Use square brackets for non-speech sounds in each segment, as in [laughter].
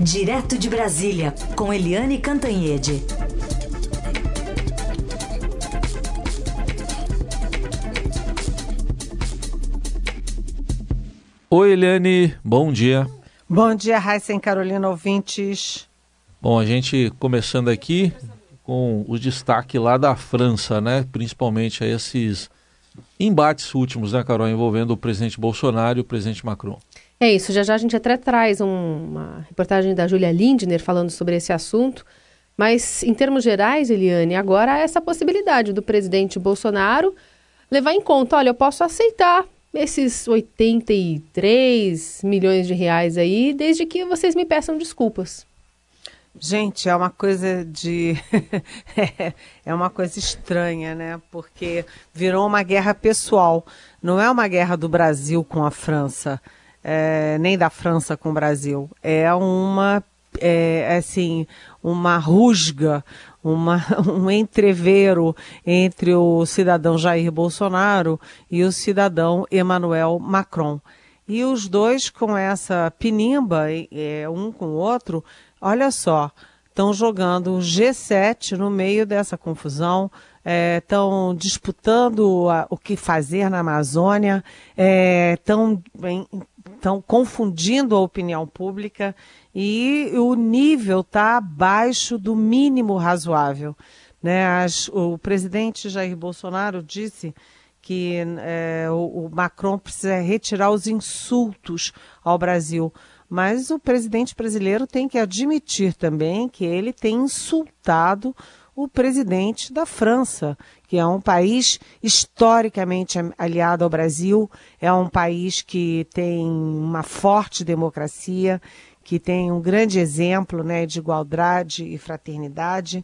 Direto de Brasília, com Eliane Cantanhede. Oi, Eliane, bom dia. Bom dia, Raíssa e Carolina ouvintes. Bom, a gente começando aqui com o destaque lá da França, né? Principalmente a esses embates últimos, né, Carol, envolvendo o presidente Bolsonaro e o presidente Macron. É isso, já já a gente até traz um, uma reportagem da Julia Lindner falando sobre esse assunto. Mas, em termos gerais, Eliane, agora há essa possibilidade do presidente Bolsonaro levar em conta: olha, eu posso aceitar esses 83 milhões de reais aí, desde que vocês me peçam desculpas. Gente, é uma coisa de. [laughs] é uma coisa estranha, né? Porque virou uma guerra pessoal. Não é uma guerra do Brasil com a França, é, nem da França com o Brasil. É uma. É, assim, uma rusga, uma, [laughs] um entrevero entre o cidadão Jair Bolsonaro e o cidadão Emmanuel Macron. E os dois com essa pinimba, é, um com o outro, olha só, estão jogando o G7 no meio dessa confusão, estão é, disputando a, o que fazer na Amazônia, estão é, confundindo a opinião pública e o nível está abaixo do mínimo razoável. Né? As, o presidente Jair Bolsonaro disse que é, o, o Macron precisa retirar os insultos ao Brasil. Mas o presidente brasileiro tem que admitir também que ele tem insultado o presidente da França, que é um país historicamente aliado ao Brasil, é um país que tem uma forte democracia, que tem um grande exemplo né, de igualdade e fraternidade.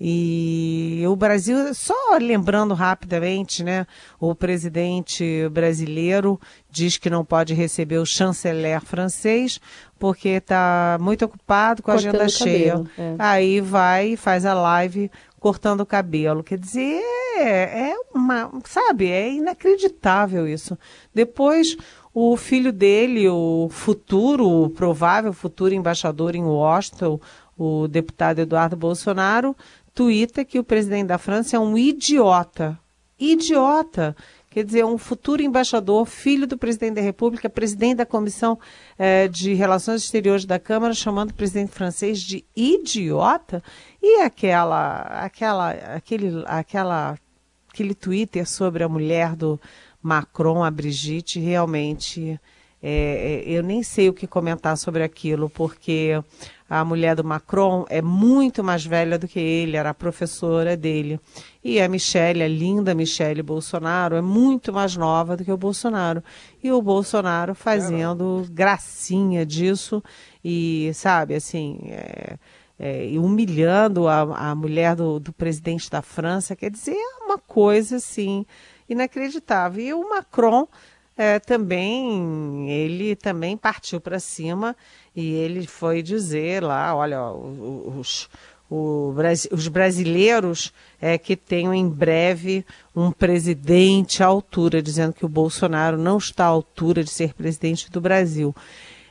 E o Brasil, só lembrando rapidamente, né, o presidente brasileiro diz que não pode receber o chanceler francês porque está muito ocupado com a cortando agenda cheia. É. Aí vai e faz a live cortando o cabelo. Quer dizer, é, é uma, sabe, é inacreditável isso. Depois o filho dele, o futuro, o provável futuro embaixador em Washington, o deputado Eduardo Bolsonaro, tuita que o presidente da França é um idiota. Idiota. Quer dizer, um futuro embaixador, filho do presidente da República, presidente da Comissão eh, de Relações Exteriores da Câmara, chamando o presidente francês de idiota. E aquela, aquela, aquele, aquela, aquele Twitter sobre a mulher do Macron, a Brigitte, realmente é, é, eu nem sei o que comentar sobre aquilo, porque a mulher do Macron é muito mais velha do que ele, era professora dele. E a Michelle, a linda Michelle Bolsonaro, é muito mais nova do que o Bolsonaro. E o Bolsonaro fazendo gracinha disso e, sabe, assim, é, é, humilhando a, a mulher do, do presidente da França, quer dizer, é uma coisa assim inacreditável. E o Macron é, também ele também partiu para cima e ele foi dizer lá, olha, os, os, os brasileiros é, que tenham em breve um presidente à altura, dizendo que o Bolsonaro não está à altura de ser presidente do Brasil.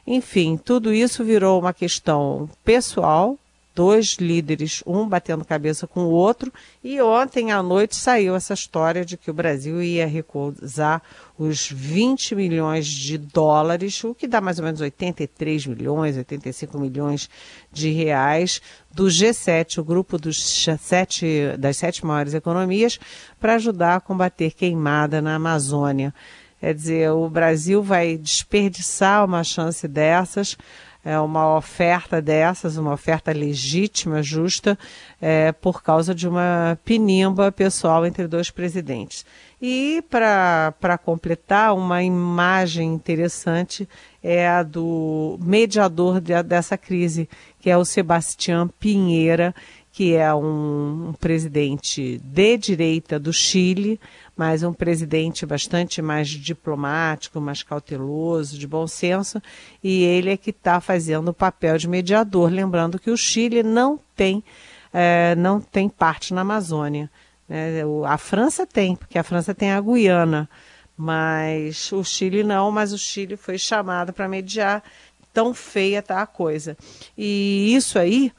Enfim, tudo isso virou uma questão pessoal dois líderes, um batendo cabeça com o outro, e ontem à noite saiu essa história de que o Brasil ia recusar os 20 milhões de dólares, o que dá mais ou menos 83 milhões, 85 milhões de reais do G7, o grupo dos sete, das sete maiores economias, para ajudar a combater queimada na Amazônia. Quer dizer, o Brasil vai desperdiçar uma chance dessas é, uma oferta dessas, uma oferta legítima, justa, é, por causa de uma pinimba pessoal entre dois presidentes. E para completar, uma imagem interessante é a do mediador de, dessa crise, que é o Sebastião Pinheira, que é um, um presidente de direita do Chile, mas um presidente bastante mais diplomático, mais cauteloso, de bom senso, e ele é que está fazendo o papel de mediador, lembrando que o Chile não tem, é, não tem parte na Amazônia. Né? A França tem, porque a França tem a Guiana, mas o Chile não, mas o Chile foi chamado para mediar tão feia está a coisa. E isso aí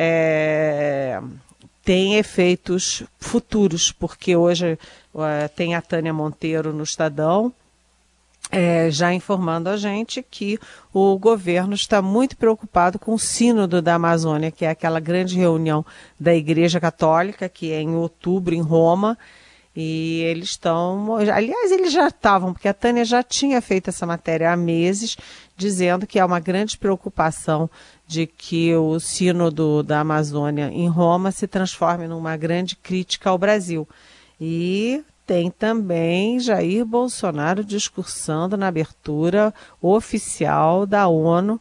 é, tem efeitos futuros, porque hoje uh, tem a Tânia Monteiro no Estadão. É, já informando a gente que o governo está muito preocupado com o Sínodo da Amazônia, que é aquela grande reunião da Igreja Católica, que é em outubro em Roma, e eles estão. Aliás, eles já estavam, porque a Tânia já tinha feito essa matéria há meses, dizendo que há uma grande preocupação de que o Sínodo da Amazônia em Roma se transforme numa grande crítica ao Brasil. E tem também Jair Bolsonaro discursando na abertura oficial da ONU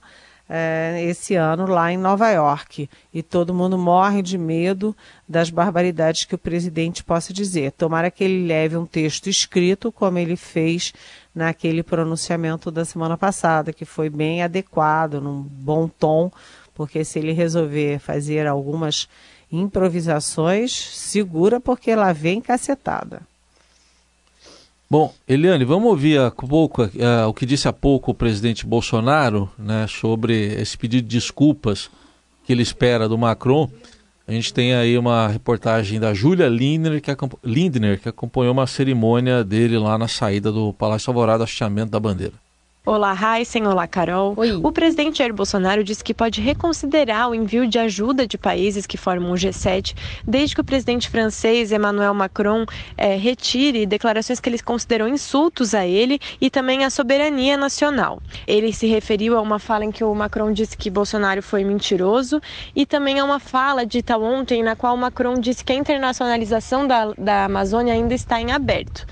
é, esse ano lá em Nova York. E todo mundo morre de medo das barbaridades que o presidente possa dizer. Tomara que ele leve um texto escrito, como ele fez naquele pronunciamento da semana passada, que foi bem adequado, num bom tom, porque se ele resolver fazer algumas improvisações, segura porque lá vem cacetada. Bom, Eliane, vamos ouvir a pouco, uh, o que disse há pouco o presidente Bolsonaro né, sobre esse pedido de desculpas que ele espera do Macron. A gente tem aí uma reportagem da Júlia Lindner que, Lindner, que acompanhou uma cerimônia dele lá na saída do Palácio Alvorada, hasteamento da bandeira. Olá, Heisen. Olá, Carol. Oi. O presidente Jair Bolsonaro disse que pode reconsiderar o envio de ajuda de países que formam o G7, desde que o presidente francês Emmanuel Macron é, retire declarações que ele considerou insultos a ele e também à soberania nacional. Ele se referiu a uma fala em que o Macron disse que Bolsonaro foi mentiroso e também a uma fala dita ontem na qual Macron disse que a internacionalização da, da Amazônia ainda está em aberto.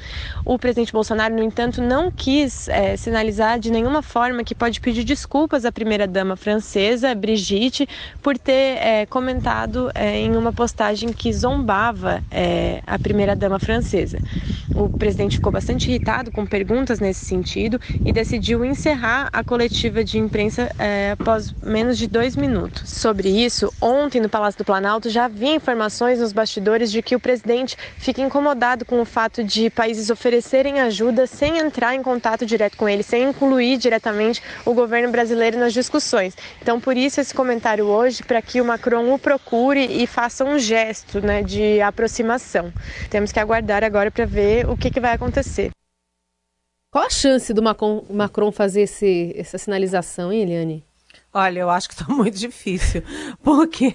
O presidente Bolsonaro, no entanto, não quis é, sinalizar de nenhuma forma que pode pedir desculpas à primeira-dama francesa, Brigitte, por ter é, comentado é, em uma postagem que zombava é, a primeira-dama francesa. O presidente ficou bastante irritado com perguntas nesse sentido e decidiu encerrar a coletiva de imprensa após menos de dois minutos. Sobre isso, ontem no Palácio do Planalto já havia informações nos bastidores de que o presidente fica incomodado com o fato de países oferecerem ajuda sem entrar em contato direto com ele, sem incluir incluir diretamente o governo brasileiro nas discussões. Então, por isso esse comentário hoje, para que o Macron o procure e faça um gesto né, de aproximação. Temos que aguardar agora para ver o que, que vai acontecer. Qual a chance do Macron fazer esse, essa sinalização, hein, Eliane? Olha, eu acho que está [laughs] muito difícil, porque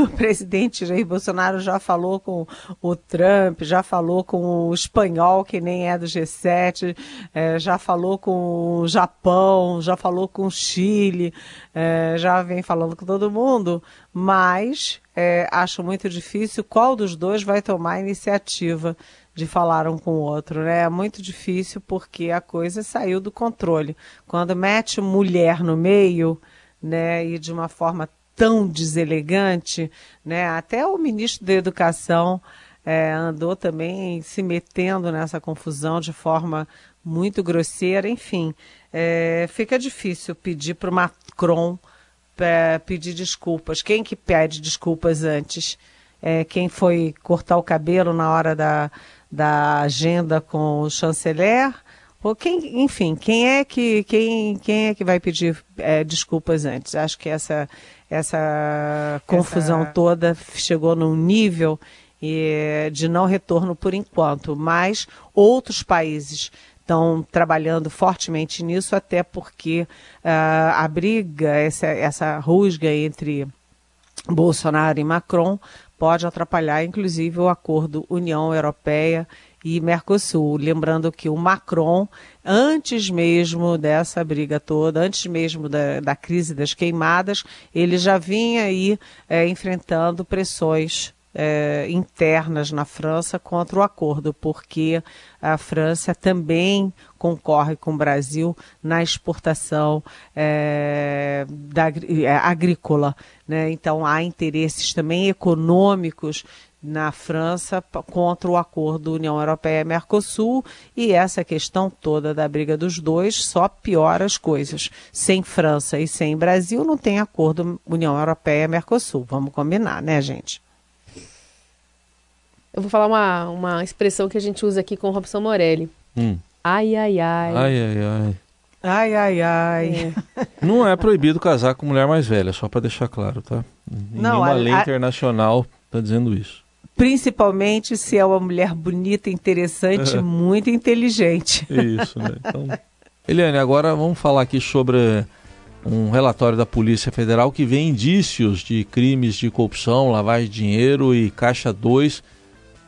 o presidente Jair Bolsonaro já falou com o Trump, já falou com o espanhol, que nem é do G7, é, já falou com o Japão, já falou com o Chile, é, já vem falando com todo mundo, mas é, acho muito difícil qual dos dois vai tomar a iniciativa de falar um com o outro, né? É muito difícil porque a coisa saiu do controle. Quando mete mulher no meio, né, e de uma forma tão deselegante, né? Até o ministro da Educação é, andou também se metendo nessa confusão de forma muito grosseira. Enfim, é, fica difícil pedir para o Macron é, pedir desculpas. Quem que pede desculpas antes? É, quem foi cortar o cabelo na hora da, da agenda com o chanceler? Ou quem, enfim, quem é que quem, quem é que vai pedir é, desculpas antes? Acho que essa essa confusão essa... toda chegou num nível e, de não retorno por enquanto, mas outros países estão trabalhando fortemente nisso, até porque uh, a briga, essa, essa rusga entre Bolsonaro e Macron pode atrapalhar, inclusive, o acordo União Europeia e Mercosul. Lembrando que o Macron, antes mesmo dessa briga toda, antes mesmo da, da crise das queimadas, ele já vinha aí é, enfrentando pressões é, internas na França contra o acordo, porque a França também concorre com o Brasil na exportação é, da, é, agrícola. Né? Então há interesses também econômicos na França contra o acordo União Europeia-Mercosul e essa questão toda da briga dos dois só piora as coisas. Sem França e sem Brasil não tem acordo União Europeia-Mercosul. Vamos combinar, né, gente? Eu vou falar uma, uma expressão que a gente usa aqui com o Robson Morelli. Hum. Ai, ai, ai. Ai, ai, ai. Ai, ai, ai. É. [laughs] Não é proibido casar com mulher mais velha, só para deixar claro, tá? Nenhuma a, lei a... internacional está dizendo isso. Principalmente se é uma mulher bonita, interessante, é. [laughs] muito inteligente. Isso, né? [laughs] Então, Eliane, agora vamos falar aqui sobre um relatório da Polícia Federal que vê indícios de crimes de corrupção, lavagem de dinheiro e Caixa 2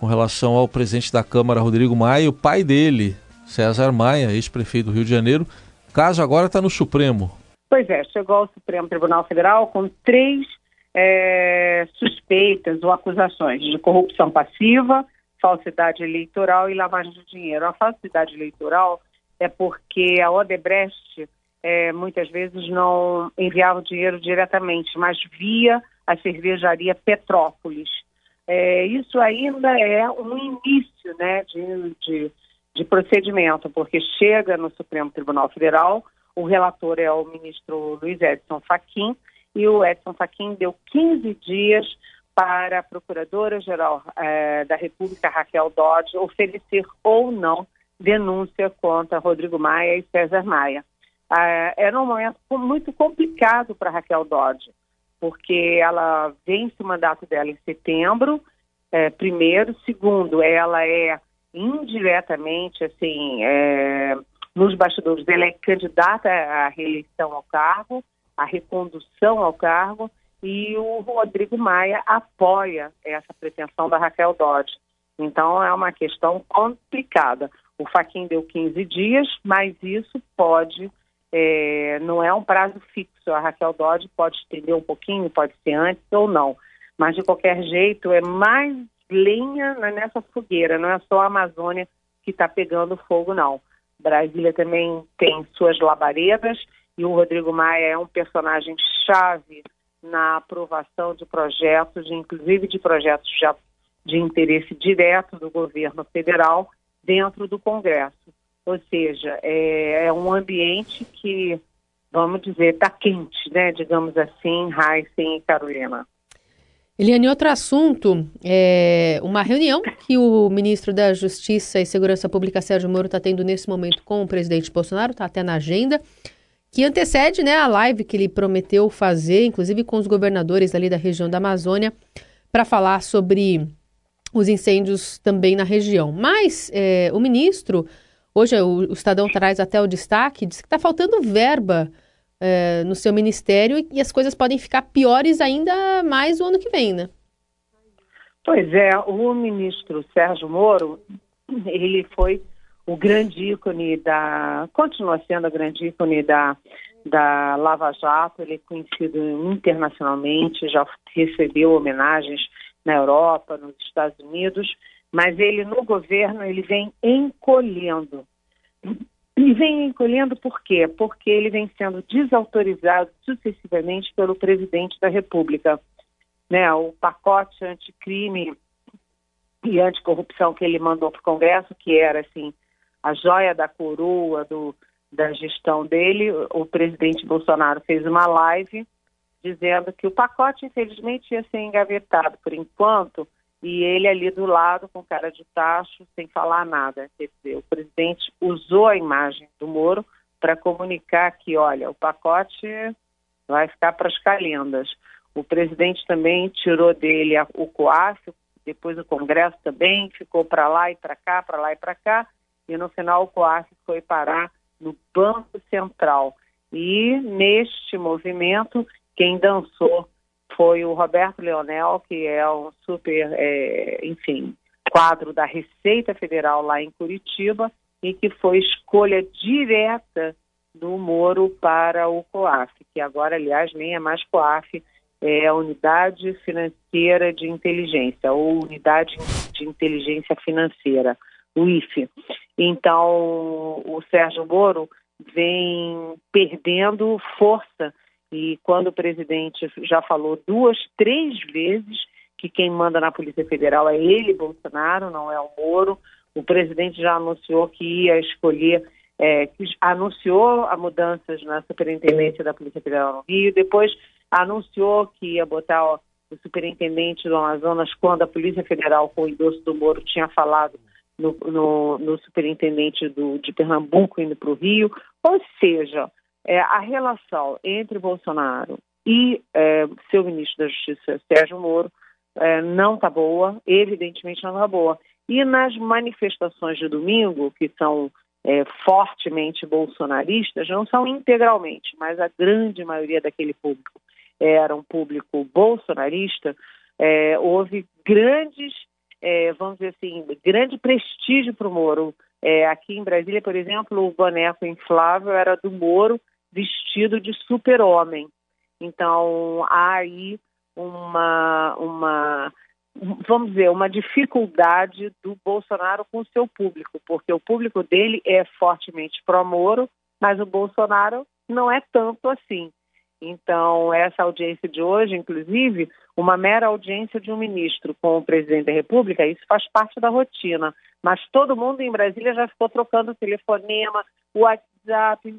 com relação ao presidente da Câmara, Rodrigo Maia, e o pai dele, César Maia, ex-prefeito do Rio de Janeiro. O caso agora está no Supremo. Pois é, chegou ao Supremo Tribunal Federal com três é, suspeitas ou acusações de corrupção passiva, falsidade eleitoral e lavagem de dinheiro. A falsidade eleitoral é porque a Odebrecht é, muitas vezes não enviava o dinheiro diretamente, mas via a cervejaria Petrópolis. É, isso ainda é um início né, de, de, de, procedimento, porque chega no Supremo Tribunal Federal, o relator é o ministro Luiz Edson Fachin, e o Edson Fachin deu 15 dias para a Procuradora-Geral é, da República, Raquel Dodge, oferecer ou não denúncia contra Rodrigo Maia e César Maia. Ah, era um momento muito complicado para Raquel Dodge, porque ela vence o mandato dela em setembro, é, primeiro. Segundo, ela é indiretamente, assim, é, nos bastidores, ela é candidata à reeleição ao cargo, à recondução ao cargo, e o Rodrigo Maia apoia essa pretensão da Raquel Dodge. Então, é uma questão complicada. O Faquin deu 15 dias, mas isso pode é, não é um prazo fixo. A Raquel Dodge pode estender um pouquinho, pode ser antes ou não. Mas, de qualquer jeito, é mais lenha nessa fogueira, não é só a Amazônia que está pegando fogo, não. Brasília também tem suas labaredas e o Rodrigo Maia é um personagem chave na aprovação de projetos, inclusive de projetos já de interesse direto do governo federal dentro do Congresso. Ou seja, é, é um ambiente que, vamos dizer, está quente, né? Digamos assim, Heisen e Carolina. Eliane, outro assunto, é uma reunião que o ministro da Justiça e Segurança Pública, Sérgio Moro, está tendo nesse momento com o presidente Bolsonaro, está até na agenda, que antecede né, a live que ele prometeu fazer, inclusive com os governadores ali da região da Amazônia, para falar sobre os incêndios também na região. Mas é, o ministro Hoje o, o Estadão traz até o destaque, diz que está faltando verba é, no seu ministério e, e as coisas podem ficar piores ainda mais o ano que vem, né? Pois é, o ministro Sérgio Moro, ele foi o grande ícone da. continua sendo o grande ícone da, da Lava Jato, ele é conhecido internacionalmente, já recebeu homenagens na Europa, nos Estados Unidos, mas ele no governo ele vem encolhendo. E vem encolhendo por quê? Porque ele vem sendo desautorizado sucessivamente pelo presidente da República. Né, o pacote anticrime e anticorrupção que ele mandou para o Congresso, que era assim a joia da coroa do, da gestão dele, o presidente Bolsonaro fez uma live dizendo que o pacote, infelizmente, ia ser engavetado por enquanto, e ele ali do lado com cara de tacho, sem falar nada. Quer dizer, o presidente usou a imagem do Moro para comunicar que, olha, o pacote vai ficar para as calendas. O presidente também tirou dele o COAF, depois o Congresso também ficou para lá e para cá, para lá e para cá, e no final o COAF foi parar no Banco Central. E neste movimento, quem dançou foi o Roberto Leonel, que é um super, é, enfim, quadro da Receita Federal lá em Curitiba e que foi escolha direta do Moro para o COAF, que agora, aliás, nem é mais COAF, é a Unidade Financeira de Inteligência, ou Unidade de Inteligência Financeira, o IFE. Então, o Sérgio Moro vem perdendo força e quando o presidente já falou duas, três vezes que quem manda na Polícia Federal é ele, Bolsonaro, não é o Moro, o presidente já anunciou que ia escolher, é, anunciou a mudanças na superintendência da Polícia Federal no Rio, depois anunciou que ia botar ó, o superintendente do Amazonas quando a Polícia Federal, com o endosso do Moro, tinha falado no, no, no superintendente do, de Pernambuco indo para o Rio. Ou seja, é, a relação entre Bolsonaro e é, seu ministro da Justiça, Sérgio Moro, é, não está boa, evidentemente não está boa. E nas manifestações de domingo, que são é, fortemente bolsonaristas, não são integralmente, mas a grande maioria daquele público era um público bolsonarista, é, houve grandes, é, vamos dizer assim, grande prestígio para o Moro. É, aqui em Brasília, por exemplo, o boneco inflável era do Moro vestido de super-homem. Então, há aí uma, uma, vamos dizer, uma dificuldade do Bolsonaro com o seu público, porque o público dele é fortemente pró-Moro, mas o Bolsonaro não é tanto assim. Então, essa audiência de hoje, inclusive, uma mera audiência de um ministro com o presidente da República, isso faz parte da rotina. Mas todo mundo em Brasília já ficou trocando telefonema, WhatsApp.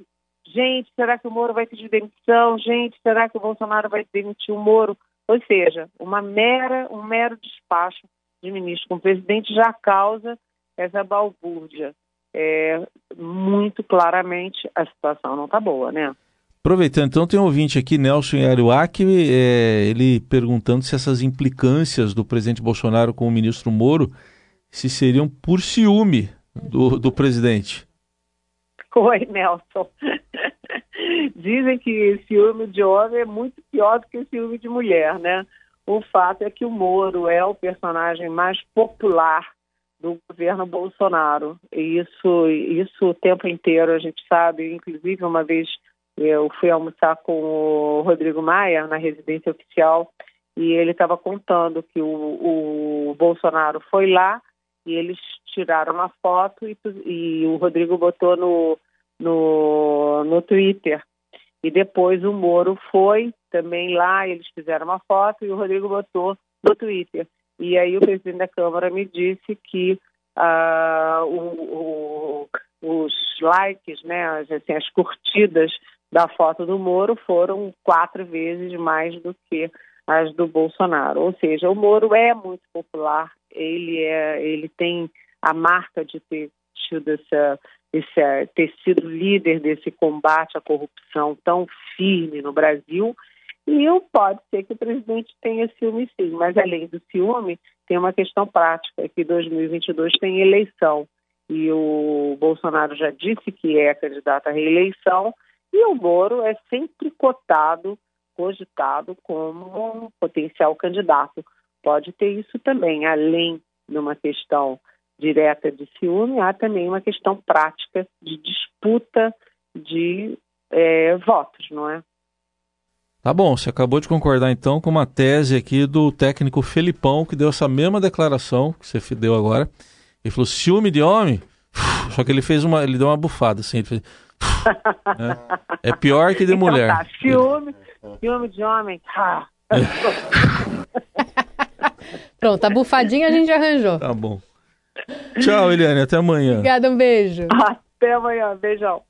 Gente, será que o Moro vai pedir demissão? Gente, será que o Bolsonaro vai demitir o Moro? Ou seja, uma mera, um mero despacho de ministro com o presidente já causa essa balbúrdia. É, muito claramente a situação não está boa, né? Aproveitando, então tem um ouvinte aqui, Nelson Ariuac, é, ele perguntando se essas implicâncias do presidente Bolsonaro com o ministro Moro se seriam por ciúme do, do presidente. Oi, Nelson. [laughs] Dizem que ciúme de homem é muito pior do que ciúme de mulher, né? O fato é que o Moro é o personagem mais popular do governo Bolsonaro. E isso, isso o tempo inteiro a gente sabe. Inclusive, uma vez eu fui almoçar com o Rodrigo Maia na residência oficial e ele estava contando que o, o, Bolsonaro foi lá e eles tiraram uma foto e, e o Rodrigo botou no, no, no Twitter. E depois o Moro foi também lá, eles fizeram uma foto e o Rodrigo botou no Twitter. E aí o presidente da Câmara me disse que uh, o, o, os likes, né, assim, as curtidas da foto do Moro foram quatro vezes mais do que as do Bolsonaro. Ou seja, o Moro é muito popular, ele, é, ele tem a marca de ter tido essa, esse, ter sido líder desse combate à corrupção tão firme no Brasil. E pode ser que o presidente tenha ciúme sim, mas além do ciúme, tem uma questão prática, que 2022 tem eleição. E o Bolsonaro já disse que é candidato à reeleição, e o Moro é sempre cotado, cogitado como um potencial candidato. Pode ter isso também, além de uma questão direta de ciúme, há também uma questão prática de disputa de é, votos, não é? Tá bom, você acabou de concordar então com uma tese aqui do técnico Felipão, que deu essa mesma declaração que você deu agora. Ele falou ciúme de homem, só que ele fez uma, ele deu uma bufada assim, ele fez, é. é pior que de então, mulher. Tá, ciúme, ciúme de homem. Ah. [laughs] Pronto, a bufadinha a gente arranjou. Tá bom. Tchau, Eliane. Até amanhã. Obrigada, um beijo. Até amanhã. Beijão.